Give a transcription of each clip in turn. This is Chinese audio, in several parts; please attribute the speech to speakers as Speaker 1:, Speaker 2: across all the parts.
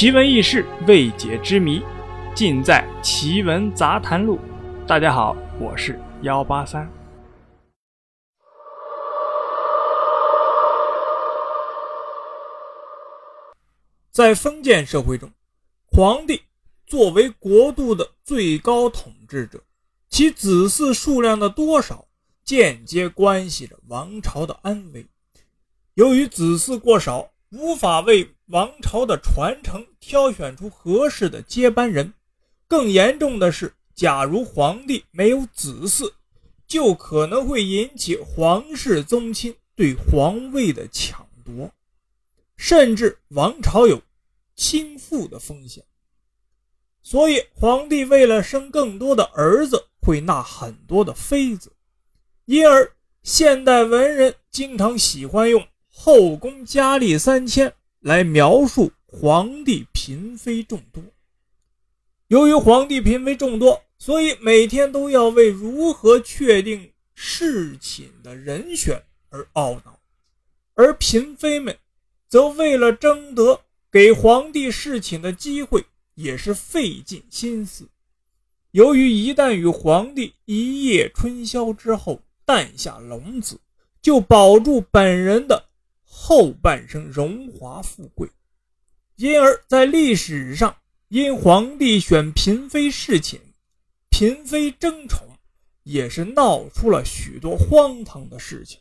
Speaker 1: 奇闻异事、未解之谜，尽在《奇闻杂谈录》。大家好，我是幺八三。在封建社会中，皇帝作为国度的最高统治者，其子嗣数量的多少，间接关系着王朝的安危。由于子嗣过少，无法为王朝的传承挑选出合适的接班人。更严重的是，假如皇帝没有子嗣，就可能会引起皇室宗亲对皇位的抢夺，甚至王朝有倾覆的风险。所以，皇帝为了生更多的儿子，会纳很多的妃子。因而，现代文人经常喜欢用“后宫佳丽三千”来描述皇帝嫔妃众多。由于皇帝嫔妃众多，所以每天都要为如何确定侍寝的人选而懊恼，而嫔妃们则为了争得给皇帝侍寝的机会，也是费尽心思。由于一旦与皇帝一夜春宵之后诞下龙子，就保住本人的后半生荣华富贵，因而，在历史上。因皇帝选嫔妃侍寝，嫔妃争宠，也是闹出了许多荒唐的事情。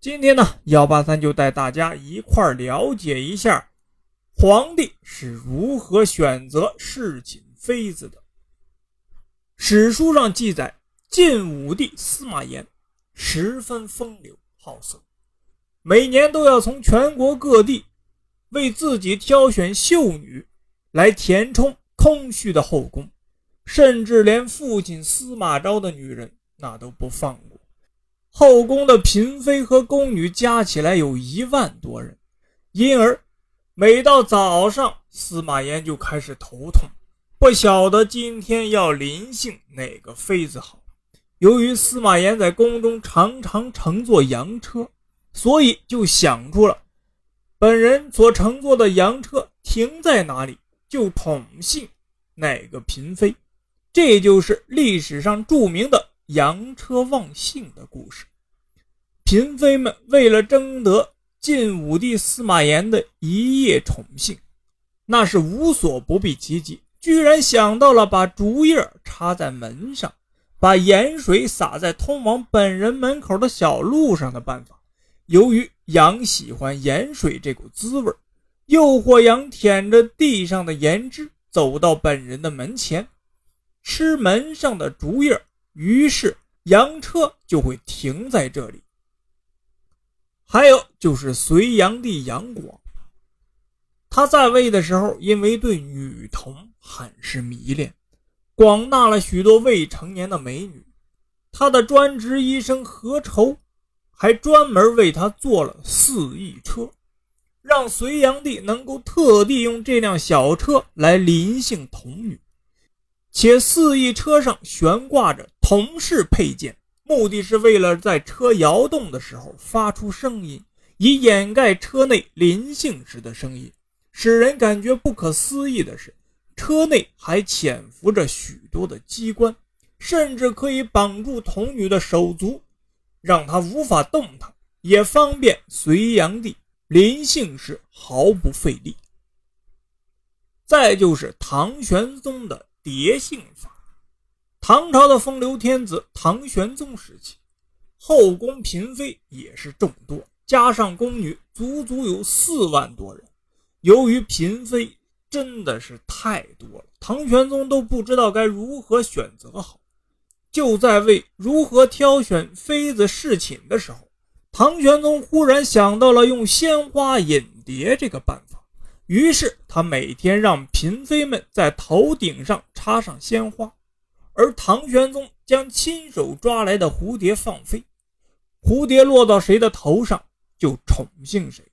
Speaker 1: 今天呢，幺八三就带大家一块儿了解一下皇帝是如何选择侍寝妃子的。史书上记载，晋武帝司马炎十分风流好色，每年都要从全国各地为自己挑选秀女。来填充空虚的后宫，甚至连父亲司马昭的女人那都不放过。后宫的嫔妃和宫女加起来有一万多人，因而每到早上，司马炎就开始头痛，不晓得今天要临幸哪个妃子好。由于司马炎在宫中常常乘坐洋车，所以就想出了本人所乘坐的洋车停在哪里。就统姓哪个嫔妃，这就是历史上著名的洋车忘姓的故事。嫔妃们为了争得晋武帝司马炎的一夜宠幸，那是无所不必其极，居然想到了把竹叶插在门上，把盐水洒在通往本人门口的小路上的办法。由于羊喜欢盐水这股滋味诱惑羊舔着地上的盐汁走到本人的门前，吃门上的竹叶，于是羊车就会停在这里。还有就是隋炀帝杨广，他在位的时候，因为对女童很是迷恋，广纳了许多未成年的美女。他的专职医生何愁，还专门为他做了四翼车。让隋炀帝能够特地用这辆小车来临幸童女，且四翼车上悬挂着铜饰配件，目的是为了在车摇动的时候发出声音，以掩盖车内临幸时的声音。使人感觉不可思议的是，车内还潜伏着许多的机关，甚至可以绑住童女的手足，让他无法动弹，也方便隋炀帝。临幸时毫不费力。再就是唐玄宗的叠姓法。唐朝的风流天子唐玄宗时期，后宫嫔妃也是众多，加上宫女，足足有四万多人。由于嫔妃真的是太多了，唐玄宗都不知道该如何选择好。就在为如何挑选妃子侍寝的时候。唐玄宗忽然想到了用鲜花引蝶这个办法，于是他每天让嫔妃们在头顶上插上鲜花，而唐玄宗将亲手抓来的蝴蝶放飞，蝴蝶落到谁的头上就宠幸谁。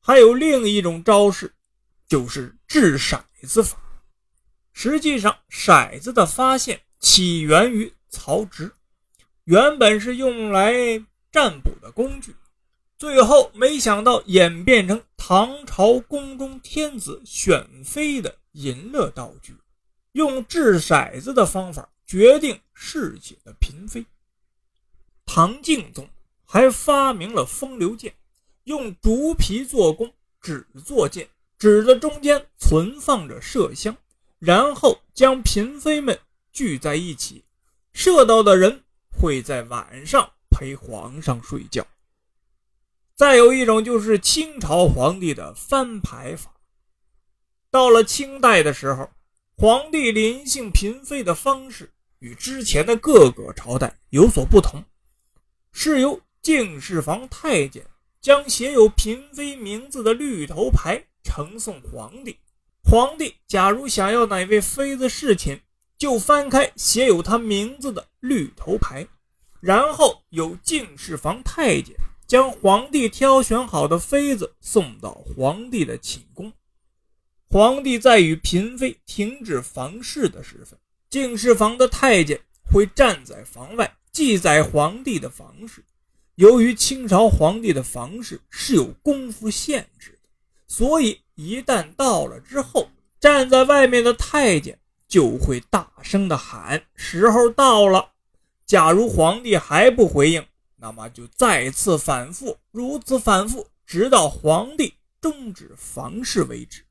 Speaker 1: 还有另一种招式，就是掷骰子法。实际上，骰子的发现起源于曹植，原本是用来。占卜的工具，最后没想到演变成唐朝宫中天子选妃的淫乐道具，用掷骰子的方法决定侍寝的嫔妃。唐敬宗还发明了风流剑，用竹皮做弓，纸做箭，纸的中间存放着麝香，然后将嫔妃们聚在一起，射到的人会在晚上陪皇上睡觉。再有一种就是清朝皇帝的翻牌法。到了清代的时候，皇帝临幸嫔妃的方式与之前的各个朝代有所不同，是由敬事房太监将写有嫔妃名字的绿头牌呈送皇帝。皇帝假如想要哪位妃子侍寝，就翻开写有他名字的绿头牌，然后有敬事房太监。将皇帝挑选好的妃子送到皇帝的寝宫，皇帝在与嫔妃停止房事的时分，敬事房的太监会站在房外记载皇帝的房事。由于清朝皇帝的房事是有功夫限制的，所以一旦到了之后，站在外面的太监就会大声的喊：“时候到了。”假如皇帝还不回应，那么就再次反复，如此反复，直到皇帝终止房事为止。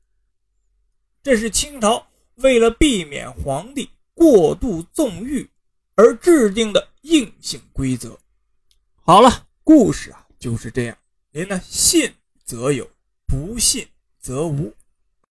Speaker 1: 这是清朝为了避免皇帝过度纵欲而制定的硬性规则。好了，故事啊就是这样。您呢，信则有，不信则无。